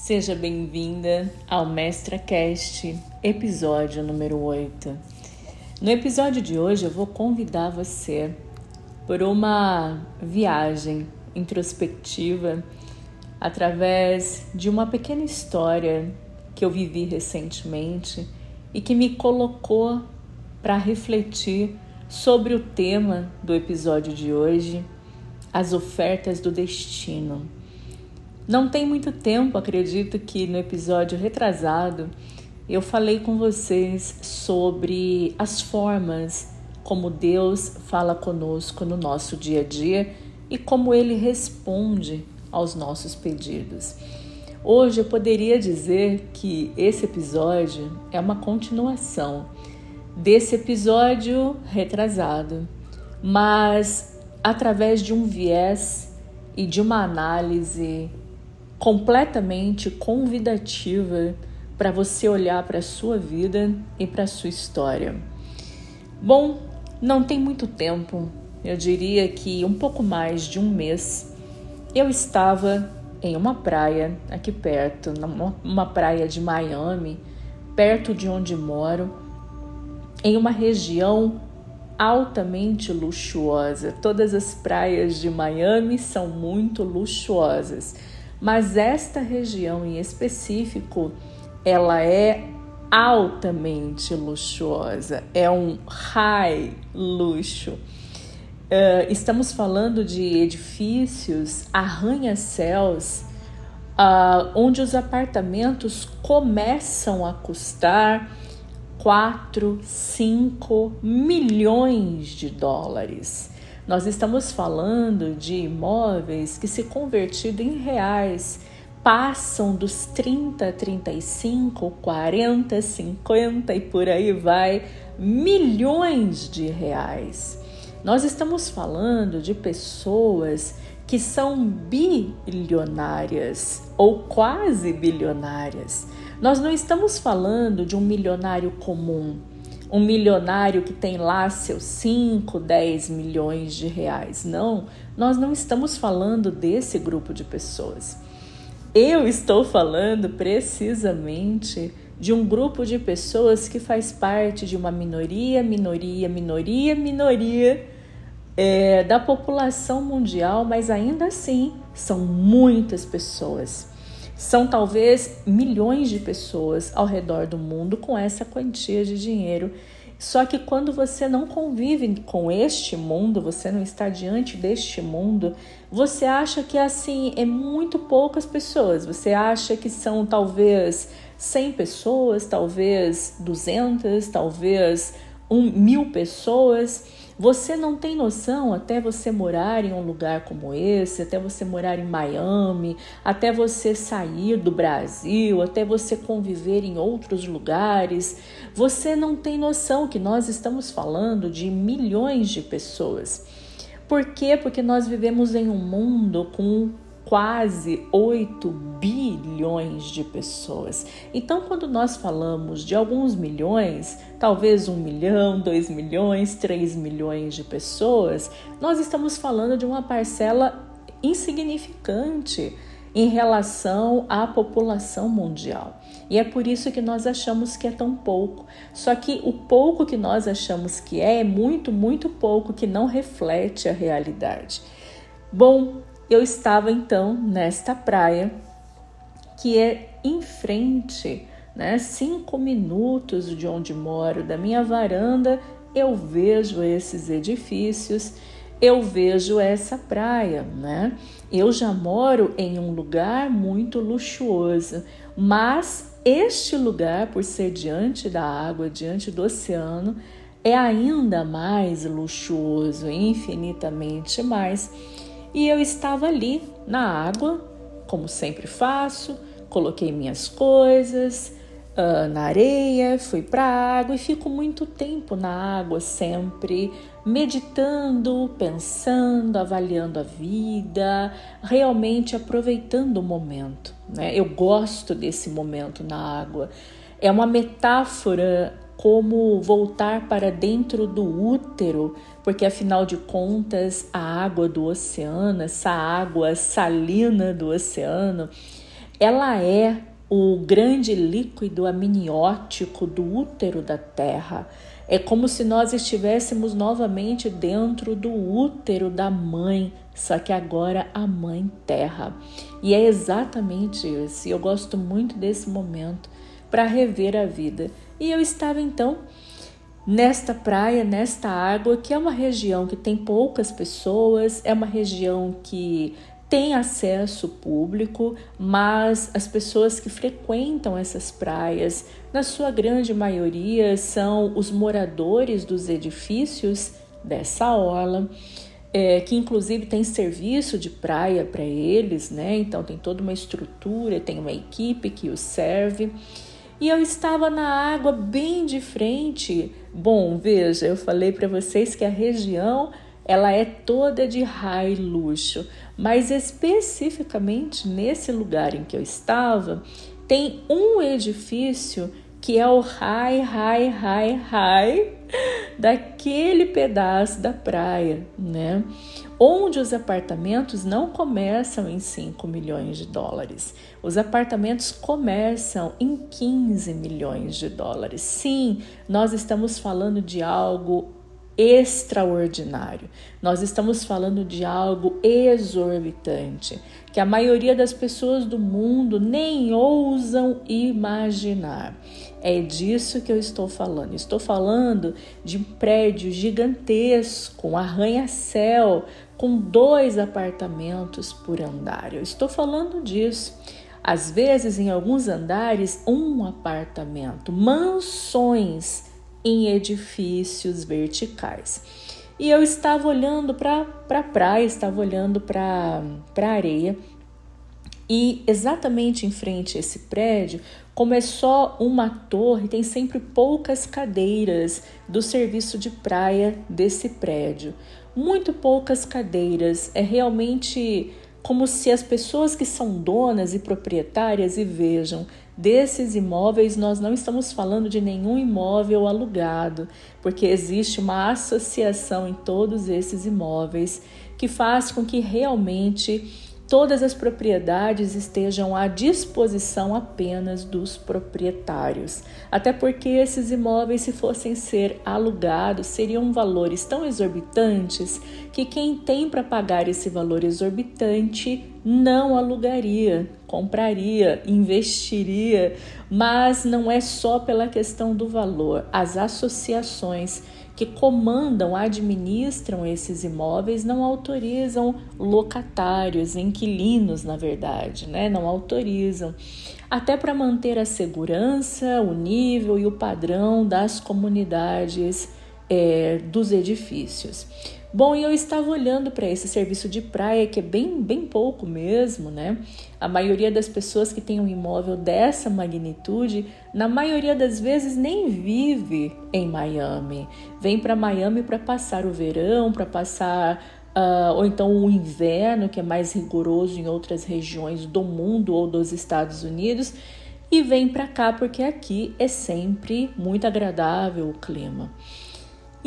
Seja bem-vinda ao Mestra Cast, episódio número 8. No episódio de hoje eu vou convidar você por uma viagem introspectiva através de uma pequena história que eu vivi recentemente e que me colocou para refletir sobre o tema do episódio de hoje, as ofertas do destino. Não tem muito tempo, acredito que no episódio retrasado, eu falei com vocês sobre as formas como Deus fala conosco no nosso dia a dia e como ele responde aos nossos pedidos. Hoje eu poderia dizer que esse episódio é uma continuação desse episódio retrasado, mas através de um viés e de uma análise completamente convidativa para você olhar para a sua vida e para a sua história. Bom, não tem muito tempo, eu diria que um pouco mais de um mês, eu estava em uma praia aqui perto, uma praia de Miami, perto de onde moro em uma região altamente luxuosa. Todas as praias de Miami são muito luxuosas, mas esta região em específico, ela é altamente luxuosa, é um high luxo. Uh, estamos falando de edifícios arranha-céus, uh, onde os apartamentos começam a custar 4, 5 milhões de dólares. Nós estamos falando de imóveis que, se convertido em reais, passam dos 30, 35, 40, 50 e por aí vai milhões de reais. Nós estamos falando de pessoas que são bilionárias ou quase bilionárias. Nós não estamos falando de um milionário comum, um milionário que tem lá seus 5, 10 milhões de reais. Não, nós não estamos falando desse grupo de pessoas. Eu estou falando precisamente de um grupo de pessoas que faz parte de uma minoria, minoria, minoria, minoria é, da população mundial, mas ainda assim são muitas pessoas. São talvez milhões de pessoas ao redor do mundo com essa quantia de dinheiro. Só que quando você não convive com este mundo, você não está diante deste mundo, você acha que assim é muito poucas pessoas. Você acha que são talvez 100 pessoas, talvez 200, talvez um, mil pessoas. Você não tem noção até você morar em um lugar como esse, até você morar em Miami, até você sair do Brasil, até você conviver em outros lugares. Você não tem noção que nós estamos falando de milhões de pessoas. Por quê? Porque nós vivemos em um mundo com quase 8 bilhões de pessoas. Então, quando nós falamos de alguns milhões, talvez um milhão, dois milhões, três milhões de pessoas, nós estamos falando de uma parcela insignificante em relação à população mundial. E é por isso que nós achamos que é tão pouco. Só que o pouco que nós achamos que é é muito, muito pouco que não reflete a realidade. Bom, eu estava então nesta praia que é em frente, né? Cinco minutos de onde moro, da minha varanda, eu vejo esses edifícios, eu vejo essa praia, né? Eu já moro em um lugar muito luxuoso, mas este lugar, por ser diante da água, diante do oceano, é ainda mais luxuoso, infinitamente mais. E eu estava ali na água, como sempre faço, coloquei minhas coisas uh, na areia, fui para a água e fico muito tempo na água sempre, meditando, pensando, avaliando a vida, realmente aproveitando o momento. Né? Eu gosto desse momento na água. É uma metáfora como voltar para dentro do útero, porque afinal de contas, a água do oceano, essa água salina do oceano, ela é o grande líquido amniótico do útero da Terra. É como se nós estivéssemos novamente dentro do útero da mãe, só que agora a mãe terra. E é exatamente isso. Eu gosto muito desse momento para rever a vida. E eu estava então nesta praia, nesta água, que é uma região que tem poucas pessoas, é uma região que tem acesso público, mas as pessoas que frequentam essas praias, na sua grande maioria, são os moradores dos edifícios dessa orla. É, que inclusive tem serviço de praia para eles, né? Então tem toda uma estrutura, tem uma equipe que os serve. E eu estava na água bem de frente. Bom, veja, eu falei para vocês que a região ela é toda de high luxo, mas especificamente nesse lugar em que eu estava, tem um edifício que é o high, high, high, high daquele pedaço da praia, né? Onde os apartamentos não começam em 5 milhões de dólares. Os apartamentos começam em 15 milhões de dólares. Sim, nós estamos falando de algo extraordinário. Nós estamos falando de algo exorbitante, que a maioria das pessoas do mundo nem ousam imaginar. É disso que eu estou falando. Estou falando de um prédio gigantesco, um arranha-céu, com dois apartamentos por andar. Eu estou falando disso. Às vezes, em alguns andares, um apartamento, mansões em edifícios verticais. E eu estava olhando para a pra praia, estava olhando para a areia, e exatamente em frente a esse prédio, como é só uma torre, tem sempre poucas cadeiras do serviço de praia desse prédio. Muito poucas cadeiras. É realmente como se as pessoas que são donas e proprietárias e vejam desses imóveis, nós não estamos falando de nenhum imóvel alugado, porque existe uma associação em todos esses imóveis que faz com que realmente todas as propriedades estejam à disposição apenas dos proprietários. Até porque esses imóveis, se fossem ser alugados, seriam valores tão exorbitantes que quem tem para pagar esse valor exorbitante não alugaria, compraria, investiria, mas não é só pela questão do valor. As associações que comandam, administram esses imóveis não autorizam locatários, inquilinos, na verdade, né? Não autorizam. Até para manter a segurança, o nível e o padrão das comunidades é, dos edifícios. Bom, e eu estava olhando para esse serviço de praia, que é bem, bem pouco mesmo, né? A maioria das pessoas que tem um imóvel dessa magnitude, na maioria das vezes nem vive em Miami. Vem para Miami para passar o verão, para passar Uh, ou então o inverno, que é mais rigoroso em outras regiões do mundo ou dos Estados Unidos, e vem para cá porque aqui é sempre muito agradável o clima.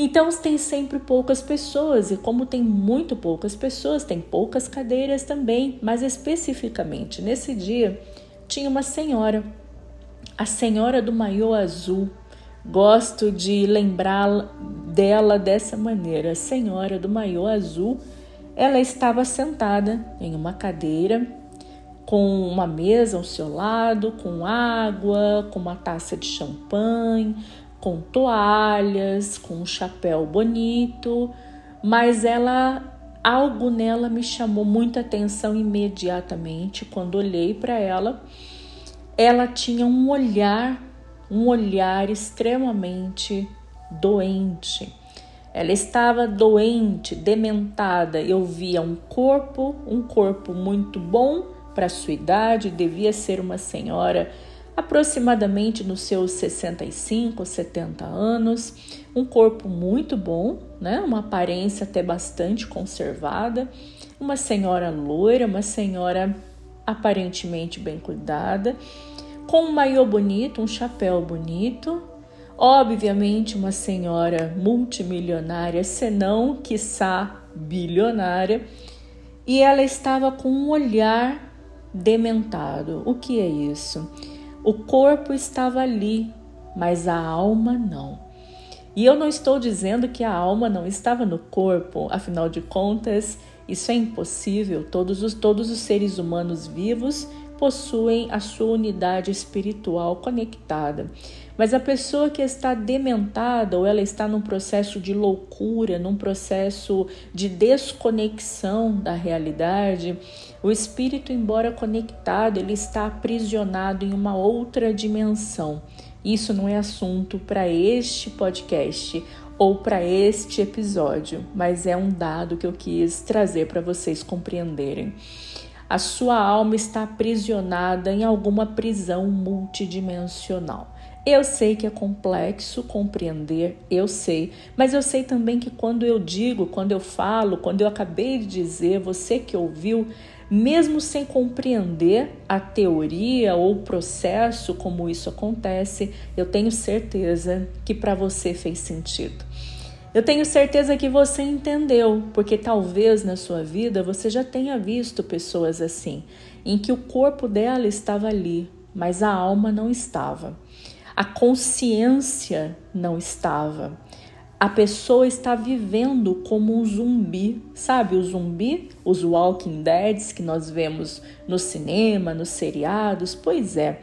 Então tem sempre poucas pessoas, e como tem muito poucas pessoas, tem poucas cadeiras também, mas especificamente nesse dia tinha uma senhora, a senhora do maiô azul. Gosto de lembrar dela dessa maneira, a senhora do maiô azul. Ela estava sentada em uma cadeira com uma mesa ao seu lado, com água, com uma taça de champanhe, com toalhas, com um chapéu bonito, mas ela algo nela me chamou muita atenção imediatamente quando olhei para ela. Ela tinha um olhar, um olhar extremamente doente. Ela estava doente, dementada. Eu via um corpo, um corpo muito bom para sua idade, devia ser uma senhora aproximadamente nos seus 65, 70 anos, um corpo muito bom, né? uma aparência até bastante conservada, uma senhora loira, uma senhora aparentemente bem cuidada, com um maiô bonito, um chapéu bonito, obviamente uma senhora multimilionária, senão, quiçá, bilionária, e ela estava com um olhar dementado. O que é isso? O corpo estava ali, mas a alma não. E eu não estou dizendo que a alma não estava no corpo, afinal de contas, isso é impossível. Todos os, todos os seres humanos vivos possuem a sua unidade espiritual conectada. Mas a pessoa que está dementada ou ela está num processo de loucura, num processo de desconexão da realidade, o espírito, embora conectado, ele está aprisionado em uma outra dimensão. Isso não é assunto para este podcast ou para este episódio, mas é um dado que eu quis trazer para vocês compreenderem a sua alma está aprisionada em alguma prisão multidimensional. Eu sei que é complexo compreender, eu sei, mas eu sei também que quando eu digo, quando eu falo, quando eu acabei de dizer, você que ouviu, mesmo sem compreender a teoria ou o processo como isso acontece, eu tenho certeza que para você fez sentido. Eu tenho certeza que você entendeu, porque talvez na sua vida você já tenha visto pessoas assim, em que o corpo dela estava ali, mas a alma não estava. A consciência não estava. A pessoa está vivendo como um zumbi, sabe? O zumbi, os Walking Deads que nós vemos no cinema, nos seriados. Pois é,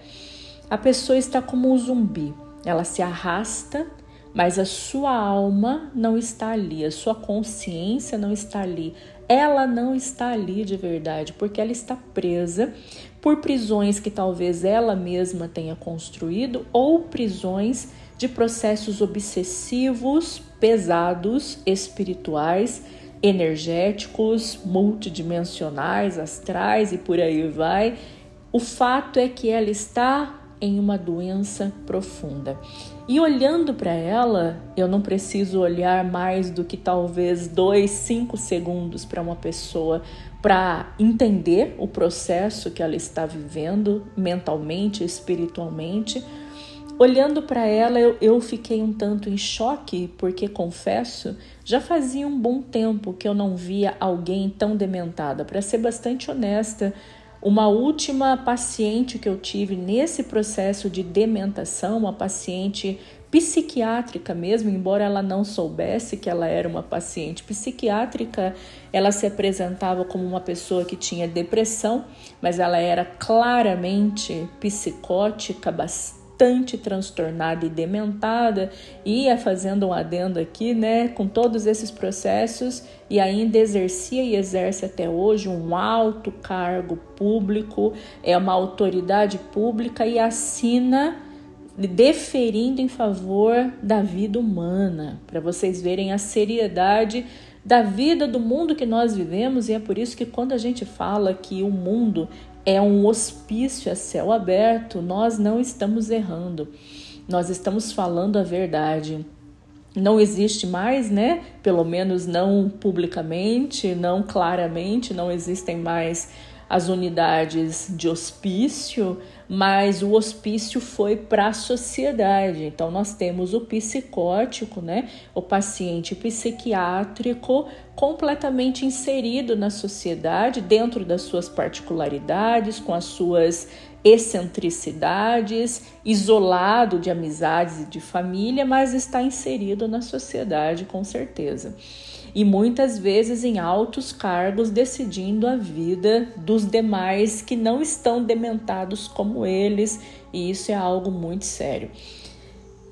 a pessoa está como um zumbi. Ela se arrasta mas a sua alma não está ali, a sua consciência não está ali, ela não está ali de verdade, porque ela está presa por prisões que talvez ela mesma tenha construído ou prisões de processos obsessivos, pesados, espirituais, energéticos, multidimensionais, astrais e por aí vai. O fato é que ela está em uma doença profunda. E olhando para ela, eu não preciso olhar mais do que talvez dois, cinco segundos para uma pessoa para entender o processo que ela está vivendo mentalmente, espiritualmente. Olhando para ela, eu, eu fiquei um tanto em choque, porque confesso, já fazia um bom tempo que eu não via alguém tão dementada. Para ser bastante honesta, uma última paciente que eu tive nesse processo de dementação, uma paciente psiquiátrica mesmo, embora ela não soubesse que ela era uma paciente psiquiátrica, ela se apresentava como uma pessoa que tinha depressão, mas ela era claramente psicótica, bastante bastante transtornada e dementada, ia fazendo um adendo aqui, né, com todos esses processos e ainda exercia e exerce até hoje um alto cargo público, é uma autoridade pública e assina deferindo em favor da vida humana, para vocês verem a seriedade da vida do mundo que nós vivemos, e é por isso que quando a gente fala que o mundo é um hospício a céu aberto, nós não estamos errando. Nós estamos falando a verdade. Não existe mais, né? Pelo menos não publicamente, não claramente, não existem mais as unidades de hospício, mas o hospício foi para a sociedade. Então nós temos o psicótico, né? O paciente psiquiátrico completamente inserido na sociedade, dentro das suas particularidades, com as suas excentricidades, isolado de amizades e de família, mas está inserido na sociedade com certeza e muitas vezes em altos cargos decidindo a vida dos demais que não estão dementados como eles, e isso é algo muito sério.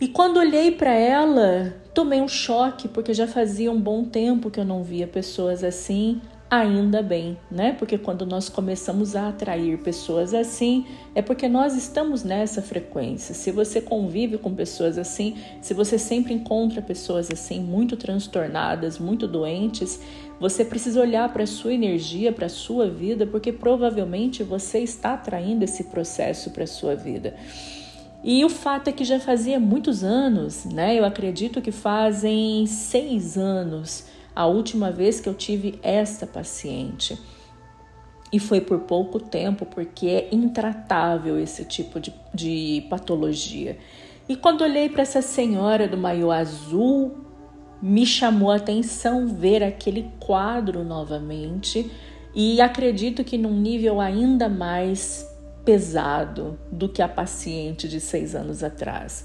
E quando olhei para ela, tomei um choque, porque já fazia um bom tempo que eu não via pessoas assim, ainda bem, né? Porque quando nós começamos a atrair pessoas assim, é porque nós estamos nessa frequência. Se você convive com pessoas assim, se você sempre encontra pessoas assim, muito transtornadas, muito doentes, você precisa olhar para a sua energia, para a sua vida, porque provavelmente você está atraindo esse processo para a sua vida. E o fato é que já fazia muitos anos, né? Eu acredito que fazem seis anos a última vez que eu tive esta paciente. E foi por pouco tempo, porque é intratável esse tipo de, de patologia. E quando olhei para essa senhora do maiô azul, me chamou a atenção ver aquele quadro novamente e acredito que num nível ainda mais pesado do que a paciente de seis anos atrás.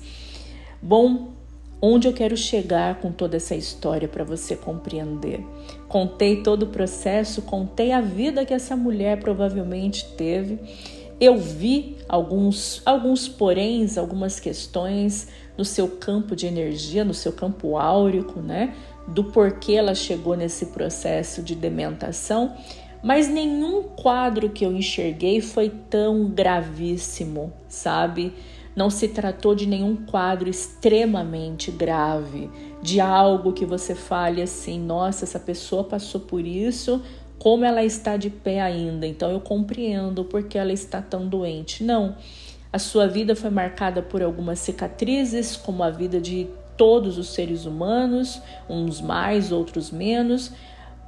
Bom, onde eu quero chegar com toda essa história para você compreender? Contei todo o processo, contei a vida que essa mulher provavelmente teve. Eu vi alguns, alguns poréns, algumas questões no seu campo de energia, no seu campo áurico, né? Do porquê ela chegou nesse processo de dementação mas nenhum quadro que eu enxerguei foi tão gravíssimo, sabe? Não se tratou de nenhum quadro extremamente grave, de algo que você fale assim: nossa, essa pessoa passou por isso, como ela está de pé ainda, então eu compreendo porque ela está tão doente. Não. A sua vida foi marcada por algumas cicatrizes, como a vida de todos os seres humanos, uns mais, outros menos,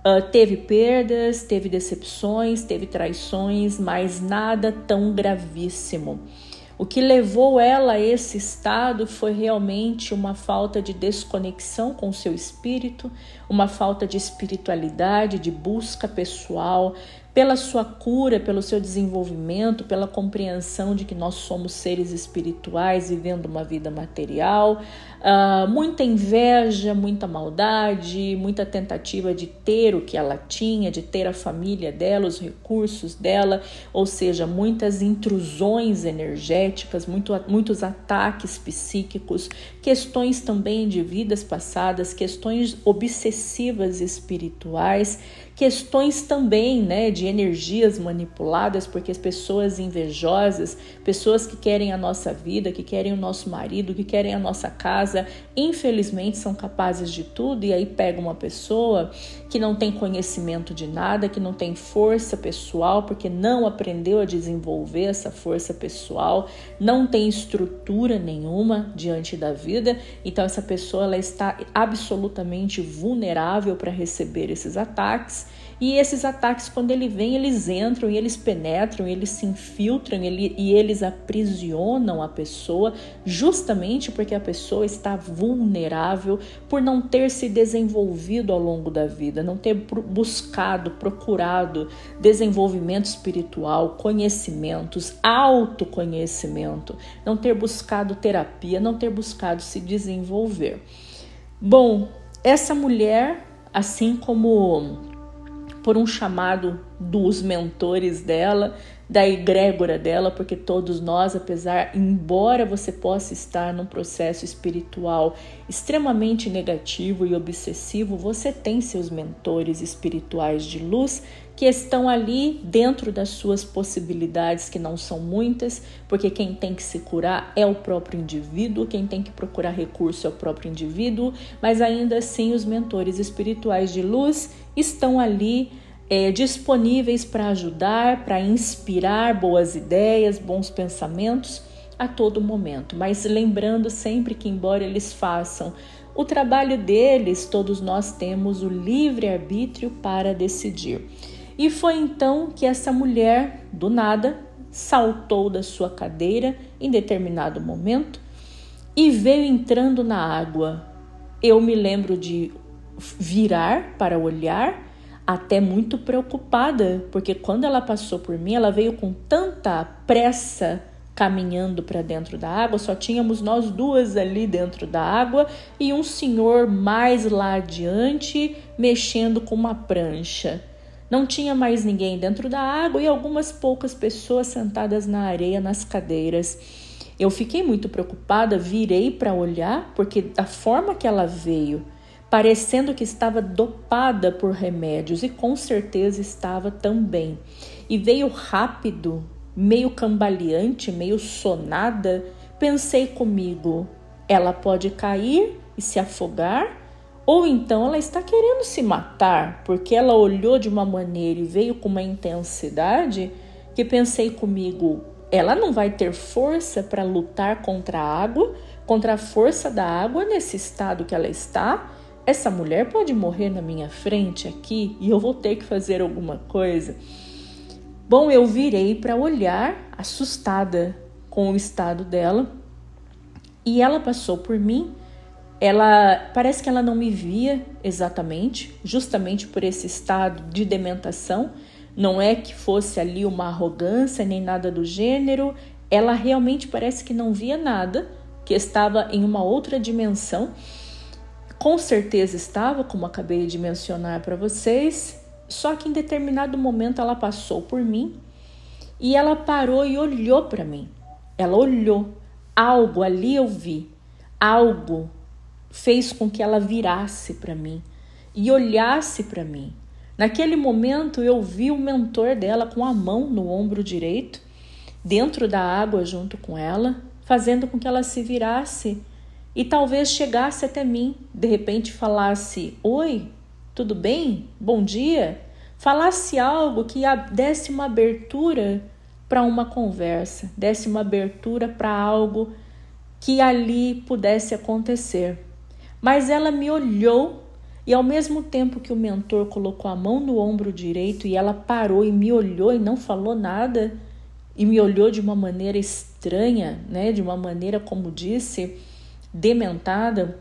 Uh, teve perdas, teve decepções, teve traições, mas nada tão gravíssimo. O que levou ela a esse estado foi realmente uma falta de desconexão com seu espírito, uma falta de espiritualidade, de busca pessoal, pela sua cura, pelo seu desenvolvimento, pela compreensão de que nós somos seres espirituais vivendo uma vida material, uh, muita inveja, muita maldade, muita tentativa de ter o que ela tinha, de ter a família dela, os recursos dela, ou seja, muitas intrusões energéticas, muito, muitos ataques psíquicos, questões também de vidas passadas, questões obsessivas espirituais questões também, né, de energias manipuladas, porque as pessoas invejosas, pessoas que querem a nossa vida, que querem o nosso marido, que querem a nossa casa, infelizmente são capazes de tudo e aí pega uma pessoa que não tem conhecimento de nada, que não tem força pessoal, porque não aprendeu a desenvolver essa força pessoal, não tem estrutura nenhuma diante da vida, então essa pessoa ela está absolutamente vulnerável para receber esses ataques e esses ataques, quando ele vem, eles entram e eles penetram, eles se infiltram ele, e eles aprisionam a pessoa, justamente porque a pessoa está vulnerável por não ter se desenvolvido ao longo da vida, não ter buscado, procurado desenvolvimento espiritual, conhecimentos, autoconhecimento, não ter buscado terapia, não ter buscado se desenvolver. Bom, essa mulher, assim como por um chamado dos mentores dela, da egrégora dela, porque todos nós, apesar, embora você possa estar num processo espiritual extremamente negativo e obsessivo, você tem seus mentores espirituais de luz que estão ali dentro das suas possibilidades, que não são muitas, porque quem tem que se curar é o próprio indivíduo, quem tem que procurar recurso é o próprio indivíduo, mas ainda assim os mentores espirituais de luz estão ali é, disponíveis para ajudar, para inspirar boas ideias, bons pensamentos a todo momento. Mas lembrando sempre que, embora eles façam o trabalho deles, todos nós temos o livre arbítrio para decidir. E foi então que essa mulher, do nada, saltou da sua cadeira em determinado momento e veio entrando na água. Eu me lembro de virar para olhar, até muito preocupada, porque quando ela passou por mim, ela veio com tanta pressa caminhando para dentro da água, só tínhamos nós duas ali dentro da água e um senhor mais lá adiante mexendo com uma prancha. Não tinha mais ninguém dentro da água e algumas poucas pessoas sentadas na areia nas cadeiras. Eu fiquei muito preocupada, virei para olhar, porque da forma que ela veio, parecendo que estava dopada por remédios e com certeza estava também. E veio rápido, meio cambaleante, meio sonada. Pensei comigo, ela pode cair e se afogar, ou então ela está querendo se matar, porque ela olhou de uma maneira e veio com uma intensidade que pensei comigo, ela não vai ter força para lutar contra a água, contra a força da água nesse estado que ela está essa mulher pode morrer na minha frente aqui e eu vou ter que fazer alguma coisa. Bom, eu virei para olhar, assustada com o estado dela, e ela passou por mim. Ela parece que ela não me via exatamente, justamente por esse estado de dementação, não é que fosse ali uma arrogância nem nada do gênero, ela realmente parece que não via nada, que estava em uma outra dimensão. Com certeza estava, como acabei de mencionar para vocês, só que em determinado momento ela passou por mim e ela parou e olhou para mim. Ela olhou, algo ali eu vi, algo fez com que ela virasse para mim e olhasse para mim. Naquele momento eu vi o mentor dela com a mão no ombro direito, dentro da água junto com ela, fazendo com que ela se virasse e talvez chegasse até mim, de repente falasse: Oi, tudo bem? Bom dia? Falasse algo que desse uma abertura para uma conversa, desse uma abertura para algo que ali pudesse acontecer. Mas ela me olhou e ao mesmo tempo que o mentor colocou a mão no ombro direito e ela parou e me olhou e não falou nada e me olhou de uma maneira estranha, né, de uma maneira como disse, dementada,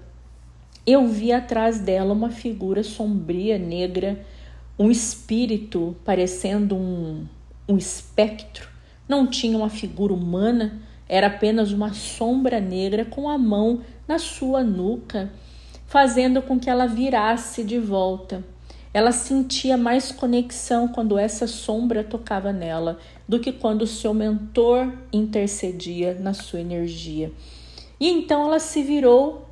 eu vi atrás dela uma figura sombria, negra, um espírito parecendo um, um espectro. Não tinha uma figura humana, era apenas uma sombra negra com a mão na sua nuca fazendo com que ela virasse de volta. Ela sentia mais conexão quando essa sombra tocava nela do que quando o seu mentor intercedia na sua energia. E então ela se virou,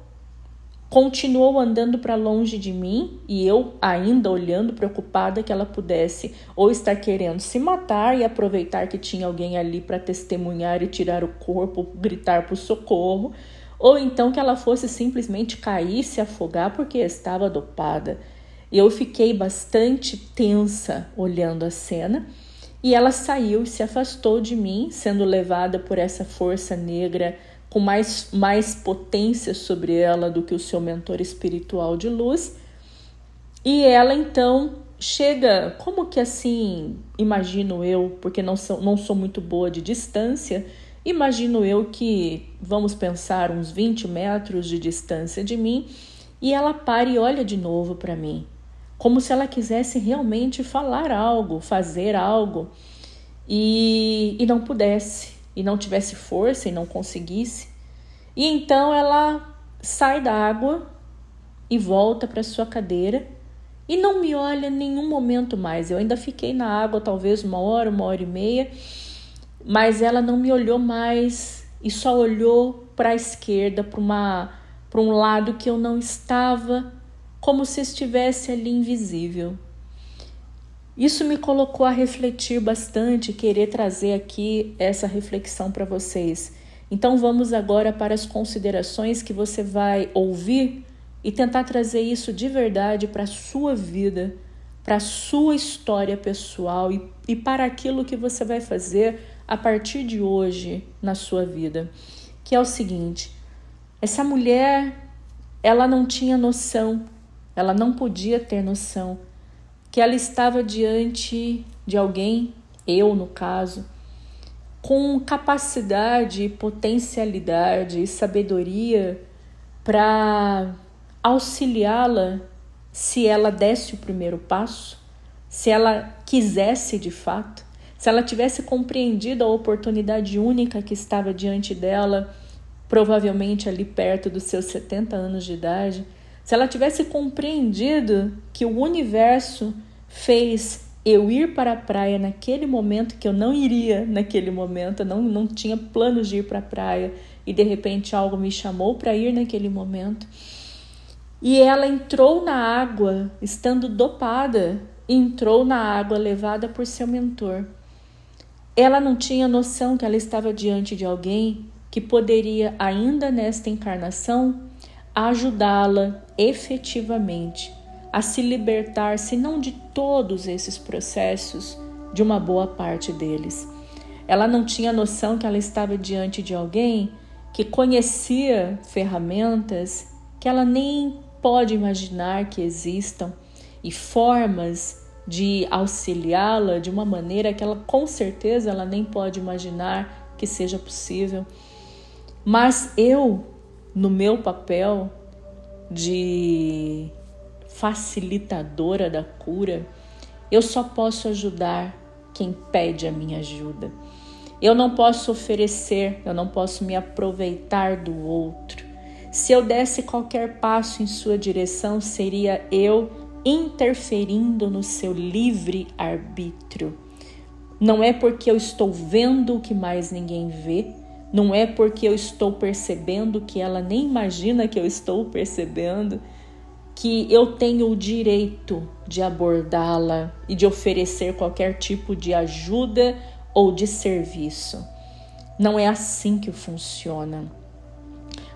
continuou andando para longe de mim e eu ainda olhando preocupada que ela pudesse ou estar querendo se matar e aproveitar que tinha alguém ali para testemunhar e tirar o corpo, gritar por socorro ou então que ela fosse simplesmente cair, se afogar porque estava dopada. Eu fiquei bastante tensa olhando a cena. E ela saiu e se afastou de mim, sendo levada por essa força negra com mais, mais potência sobre ela do que o seu mentor espiritual de luz. E ela então chega, como que assim, imagino eu, porque não sou, não sou muito boa de distância, Imagino eu que vamos pensar uns 20 metros de distância de mim e ela para e olha de novo para mim, como se ela quisesse realmente falar algo, fazer algo e, e não pudesse, e não tivesse força e não conseguisse. E então ela sai da água e volta para sua cadeira e não me olha nenhum momento mais. Eu ainda fiquei na água talvez uma hora, uma hora e meia mas ela não me olhou mais e só olhou para a esquerda, para uma para um lado que eu não estava, como se estivesse ali invisível. Isso me colocou a refletir bastante, querer trazer aqui essa reflexão para vocês. Então vamos agora para as considerações que você vai ouvir e tentar trazer isso de verdade para a sua vida, para a sua história pessoal e, e para aquilo que você vai fazer a partir de hoje na sua vida, que é o seguinte: essa mulher, ela não tinha noção, ela não podia ter noção que ela estava diante de alguém, eu no caso, com capacidade, potencialidade e sabedoria para auxiliá-la se ela desse o primeiro passo, se ela quisesse de fato se ela tivesse compreendido a oportunidade única que estava diante dela, provavelmente ali perto dos seus 70 anos de idade, se ela tivesse compreendido que o universo fez eu ir para a praia naquele momento que eu não iria naquele momento, não, não tinha planos de ir para a praia e de repente algo me chamou para ir naquele momento. E ela entrou na água, estando dopada, entrou na água levada por seu mentor. Ela não tinha noção que ela estava diante de alguém que poderia, ainda nesta encarnação, ajudá-la efetivamente a se libertar, se não de todos esses processos, de uma boa parte deles. Ela não tinha noção que ela estava diante de alguém que conhecia ferramentas que ela nem pode imaginar que existam e formas de auxiliá-la de uma maneira que ela com certeza ela nem pode imaginar que seja possível. Mas eu, no meu papel de facilitadora da cura, Eu só posso ajudar quem pede a minha ajuda. Eu não posso oferecer, eu não posso me aproveitar do outro. Se eu desse qualquer passo em sua direção, seria eu interferindo no seu livre arbítrio. Não é porque eu estou vendo o que mais ninguém vê, não é porque eu estou percebendo que ela nem imagina que eu estou percebendo, que eu tenho o direito de abordá-la e de oferecer qualquer tipo de ajuda ou de serviço. Não é assim que funciona.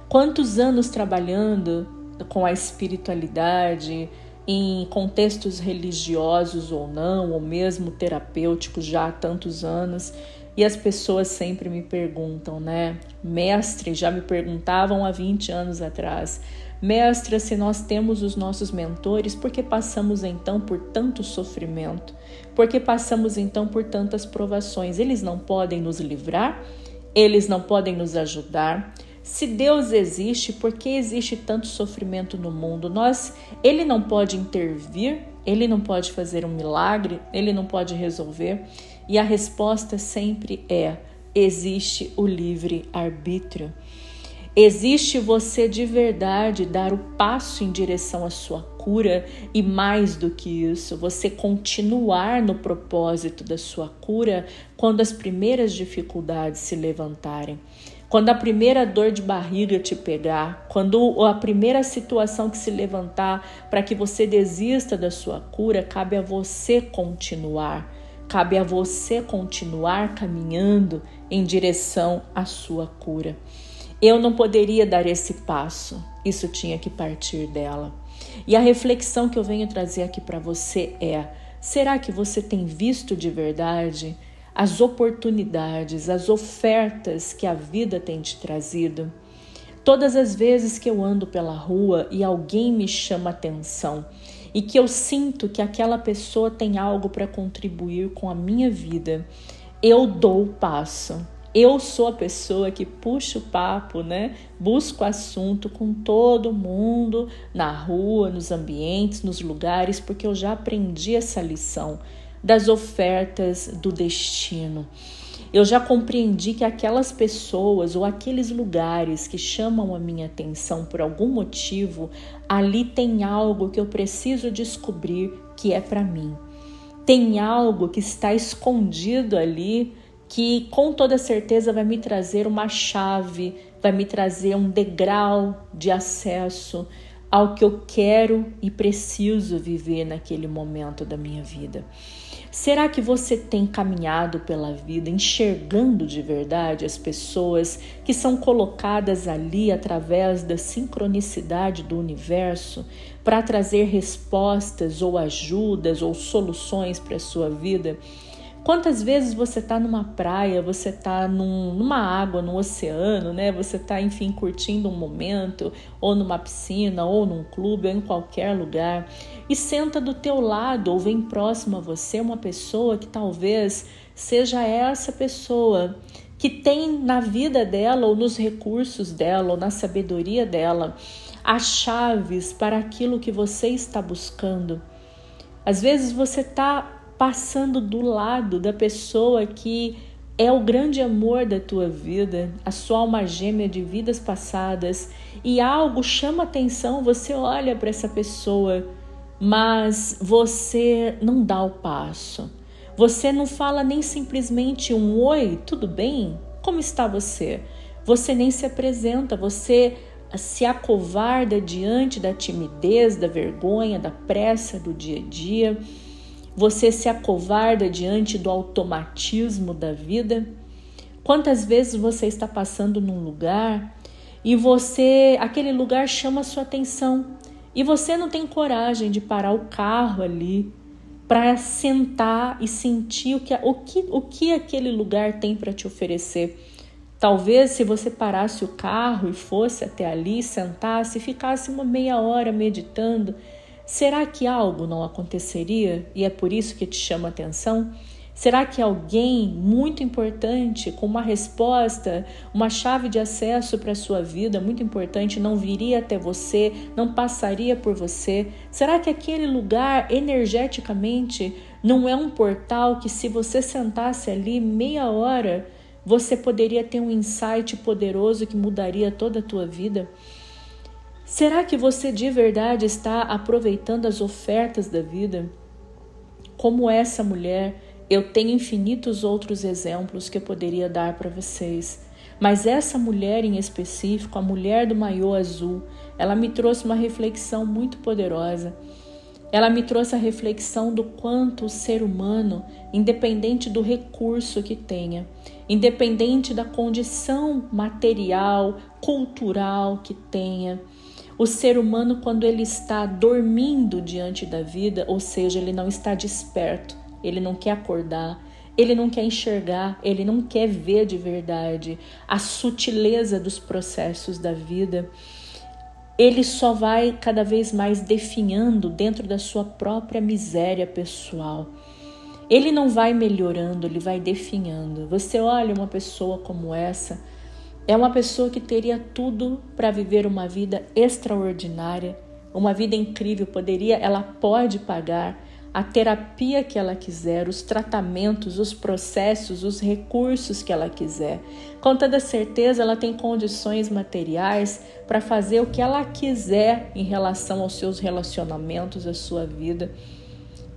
Quantos anos trabalhando com a espiritualidade, em contextos religiosos ou não, ou mesmo terapêuticos já há tantos anos, e as pessoas sempre me perguntam, né? Mestre, já me perguntavam há 20 anos atrás, Mestre, se nós temos os nossos mentores, por que passamos então por tanto sofrimento? Por que passamos então por tantas provações? Eles não podem nos livrar? Eles não podem nos ajudar? Se Deus existe, por que existe tanto sofrimento no mundo? Nós, ele não pode intervir, ele não pode fazer um milagre, ele não pode resolver. E a resposta sempre é: existe o livre arbítrio. Existe você de verdade dar o passo em direção à sua cura e mais do que isso, você continuar no propósito da sua cura quando as primeiras dificuldades se levantarem. Quando a primeira dor de barriga te pegar, quando a primeira situação que se levantar para que você desista da sua cura, cabe a você continuar. Cabe a você continuar caminhando em direção à sua cura. Eu não poderia dar esse passo, isso tinha que partir dela. E a reflexão que eu venho trazer aqui para você é: será que você tem visto de verdade as oportunidades, as ofertas que a vida tem te trazido? Todas as vezes que eu ando pela rua e alguém me chama atenção e que eu sinto que aquela pessoa tem algo para contribuir com a minha vida, eu dou o passo eu sou a pessoa que puxa o papo, né? Busco assunto com todo mundo na rua, nos ambientes, nos lugares, porque eu já aprendi essa lição das ofertas do destino. Eu já compreendi que aquelas pessoas ou aqueles lugares que chamam a minha atenção por algum motivo, ali tem algo que eu preciso descobrir que é para mim. Tem algo que está escondido ali que com toda certeza vai me trazer uma chave, vai me trazer um degrau de acesso ao que eu quero e preciso viver naquele momento da minha vida. Será que você tem caminhado pela vida enxergando de verdade as pessoas que são colocadas ali através da sincronicidade do universo para trazer respostas ou ajudas ou soluções para a sua vida? Quantas vezes você está numa praia, você está num, numa água, no oceano, né? Você está, enfim, curtindo um momento, ou numa piscina, ou num clube, ou em qualquer lugar, e senta do teu lado ou vem próximo a você uma pessoa que talvez seja essa pessoa que tem na vida dela, ou nos recursos dela, ou na sabedoria dela, as chaves para aquilo que você está buscando. Às vezes você está passando do lado da pessoa que é o grande amor da tua vida, a sua alma gêmea de vidas passadas, e algo chama atenção, você olha para essa pessoa, mas você não dá o passo. Você não fala nem simplesmente um oi, tudo bem? Como está você? Você nem se apresenta, você se acovarda diante da timidez, da vergonha, da pressa do dia a dia você se acovarda diante do automatismo da vida? Quantas vezes você está passando num lugar e você, aquele lugar chama a sua atenção e você não tem coragem de parar o carro ali para sentar e sentir o que, o que, o que aquele lugar tem para te oferecer. Talvez se você parasse o carro e fosse até ali, sentasse ficasse uma meia hora meditando, Será que algo não aconteceria e é por isso que te chama atenção? Será que alguém muito importante, com uma resposta, uma chave de acesso para a sua vida muito importante, não viria até você, não passaria por você? Será que aquele lugar energeticamente Não é um portal que, se você sentasse ali meia hora, você poderia ter um insight poderoso que mudaria toda a tua vida? Será que você de verdade está aproveitando as ofertas da vida? Como essa mulher, eu tenho infinitos outros exemplos que eu poderia dar para vocês. Mas essa mulher em específico, a mulher do maiô azul, ela me trouxe uma reflexão muito poderosa. Ela me trouxe a reflexão do quanto o ser humano, independente do recurso que tenha, independente da condição material, cultural que tenha, o ser humano, quando ele está dormindo diante da vida, ou seja, ele não está desperto, ele não quer acordar, ele não quer enxergar, ele não quer ver de verdade a sutileza dos processos da vida. Ele só vai cada vez mais definhando dentro da sua própria miséria pessoal. Ele não vai melhorando, ele vai definhando. Você olha uma pessoa como essa, é uma pessoa que teria tudo para viver uma vida extraordinária, uma vida incrível, poderia, ela pode pagar a terapia que ela quiser, os tratamentos, os processos, os recursos que ela quiser. Com toda certeza, ela tem condições materiais para fazer o que ela quiser em relação aos seus relacionamentos, à sua vida.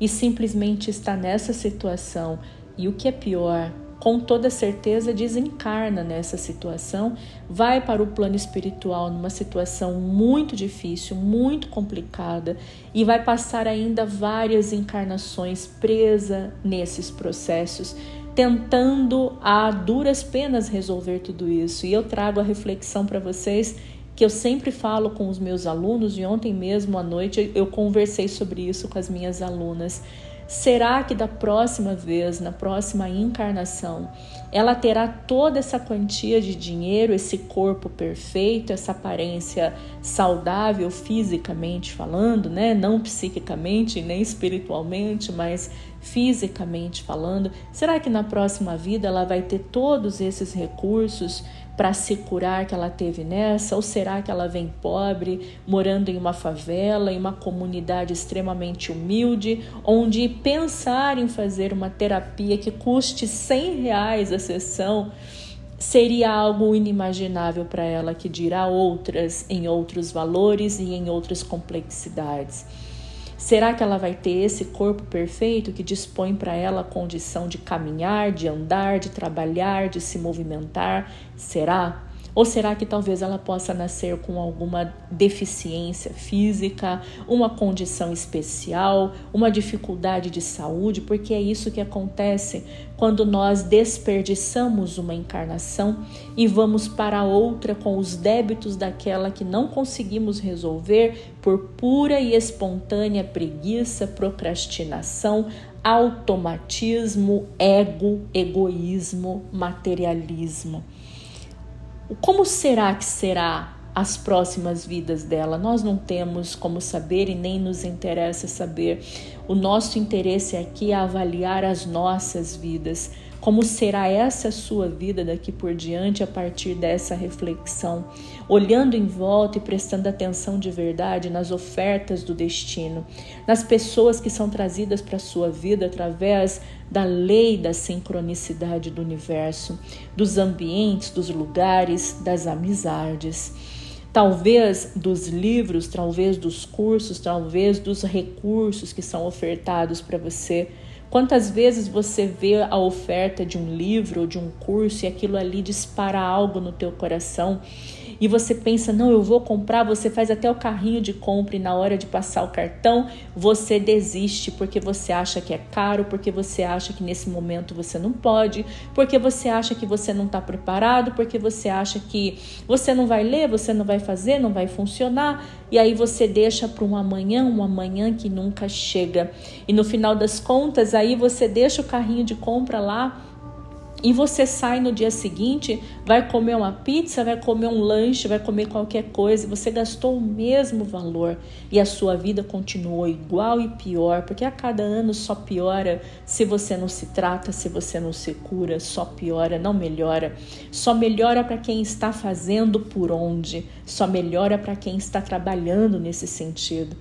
E simplesmente está nessa situação. E o que é pior, com toda certeza desencarna nessa situação, vai para o plano espiritual numa situação muito difícil, muito complicada e vai passar ainda várias encarnações presa nesses processos, tentando a duras penas resolver tudo isso. E eu trago a reflexão para vocês que eu sempre falo com os meus alunos e ontem mesmo à noite eu conversei sobre isso com as minhas alunas. Será que da próxima vez, na próxima encarnação, ela terá toda essa quantia de dinheiro, esse corpo perfeito, essa aparência saudável fisicamente falando, né? Não psiquicamente, nem espiritualmente, mas fisicamente falando? Será que na próxima vida ela vai ter todos esses recursos para se curar que ela teve nessa? Ou será que ela vem pobre, morando em uma favela, em uma comunidade extremamente humilde, onde pensar em fazer uma terapia que custe 100 reais a sessão seria algo inimaginável para ela, que dirá outras em outros valores e em outras complexidades? Será que ela vai ter esse corpo perfeito que dispõe para ela a condição de caminhar, de andar, de trabalhar, de se movimentar? Será? Ou será que talvez ela possa nascer com alguma deficiência física, uma condição especial, uma dificuldade de saúde? Porque é isso que acontece quando nós desperdiçamos uma encarnação e vamos para outra com os débitos daquela que não conseguimos resolver por pura e espontânea preguiça, procrastinação, automatismo, ego, egoísmo, materialismo. Como será que será as próximas vidas dela? Nós não temos como saber e nem nos interessa saber. O nosso interesse aqui é avaliar as nossas vidas como será essa sua vida daqui por diante a partir dessa reflexão? Olhando em volta e prestando atenção de verdade nas ofertas do destino, nas pessoas que são trazidas para a sua vida através da lei da sincronicidade do universo, dos ambientes, dos lugares, das amizades talvez dos livros, talvez dos cursos, talvez dos recursos que são ofertados para você Quantas vezes você vê a oferta de um livro ou de um curso e aquilo ali dispara algo no teu coração e você pensa, não, eu vou comprar, você faz até o carrinho de compra e na hora de passar o cartão você desiste porque você acha que é caro, porque você acha que nesse momento você não pode, porque você acha que você não está preparado, porque você acha que você não vai ler, você não vai fazer, não vai funcionar e aí você deixa para um amanhã, um amanhã que nunca chega. E no final das contas, aí você deixa o carrinho de compra lá e você sai no dia seguinte, vai comer uma pizza, vai comer um lanche, vai comer qualquer coisa, você gastou o mesmo valor e a sua vida continuou igual e pior, porque a cada ano só piora se você não se trata, se você não se cura, só piora, não melhora. Só melhora para quem está fazendo por onde, só melhora para quem está trabalhando nesse sentido.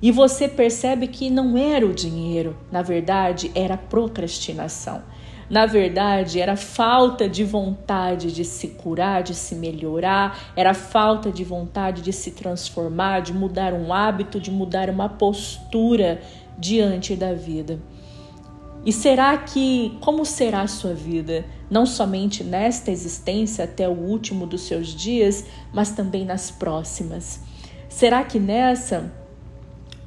E você percebe que não era o dinheiro, na verdade, era procrastinação. Na verdade, era falta de vontade de se curar, de se melhorar, era falta de vontade de se transformar, de mudar um hábito, de mudar uma postura diante da vida. E será que, como será a sua vida? Não somente nesta existência até o último dos seus dias, mas também nas próximas. Será que nessa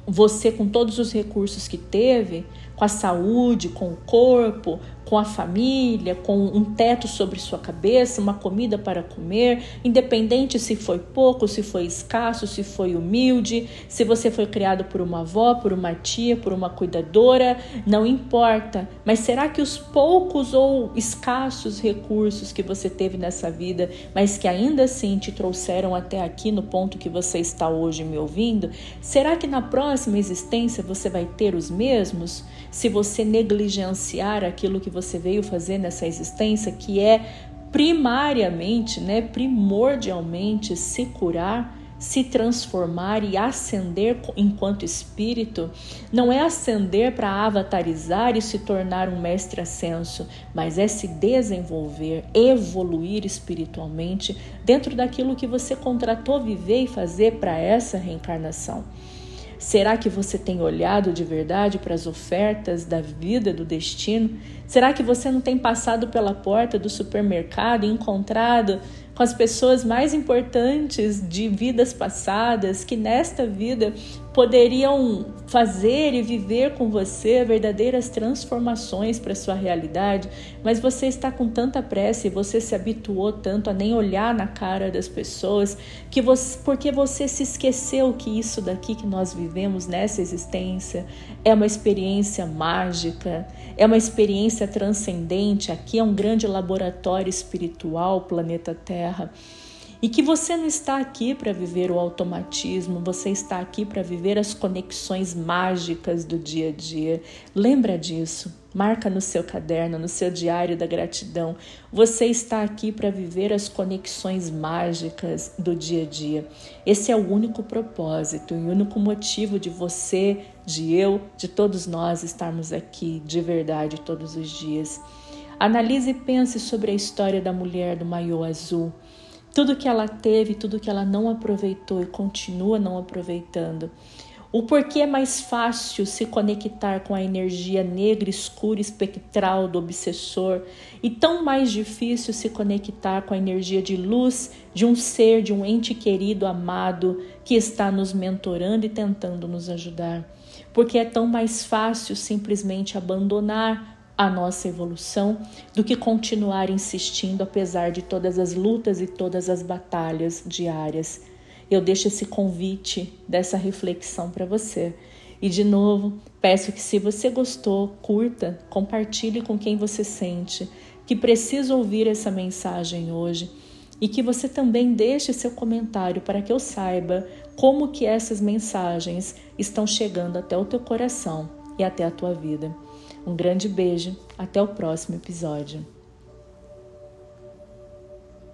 você, com todos os recursos que teve, com a saúde, com o corpo, com a família, com um teto sobre sua cabeça, uma comida para comer, independente se foi pouco, se foi escasso, se foi humilde, se você foi criado por uma avó, por uma tia, por uma cuidadora, não importa. Mas será que os poucos ou escassos recursos que você teve nessa vida, mas que ainda assim te trouxeram até aqui no ponto que você está hoje me ouvindo, será que na próxima existência você vai ter os mesmos? Se você negligenciar aquilo que você veio fazer nessa existência, que é primariamente, né, primordialmente se curar, se transformar e ascender enquanto espírito, não é ascender para avatarizar e se tornar um mestre ascenso, mas é se desenvolver, evoluir espiritualmente dentro daquilo que você contratou viver e fazer para essa reencarnação. Será que você tem olhado de verdade para as ofertas da vida, do destino? Será que você não tem passado pela porta do supermercado e encontrado com as pessoas mais importantes de vidas passadas que nesta vida poderiam fazer e viver com você verdadeiras transformações para sua realidade, mas você está com tanta pressa e você se habituou tanto a nem olhar na cara das pessoas que você, porque você se esqueceu que isso daqui que nós vivemos nessa existência é uma experiência mágica, é uma experiência transcendente. Aqui é um grande laboratório espiritual, planeta Terra. E que você não está aqui para viver o automatismo, você está aqui para viver as conexões mágicas do dia a dia. Lembra disso. Marca no seu caderno, no seu diário da gratidão. Você está aqui para viver as conexões mágicas do dia a dia. Esse é o único propósito e o único motivo de você, de eu, de todos nós estarmos aqui de verdade todos os dias. Analise e pense sobre a história da mulher do maiô azul tudo que ela teve, tudo que ela não aproveitou e continua não aproveitando. O porquê é mais fácil se conectar com a energia negra, escura, espectral do obsessor e tão mais difícil se conectar com a energia de luz de um ser, de um ente querido, amado, que está nos mentorando e tentando nos ajudar. Porque é tão mais fácil simplesmente abandonar a nossa evolução do que continuar insistindo apesar de todas as lutas e todas as batalhas diárias. Eu deixo esse convite dessa reflexão para você. E de novo, peço que se você gostou, curta, compartilhe com quem você sente que precisa ouvir essa mensagem hoje e que você também deixe seu comentário para que eu saiba como que essas mensagens estão chegando até o teu coração e até a tua vida. Um grande beijo, até o próximo episódio.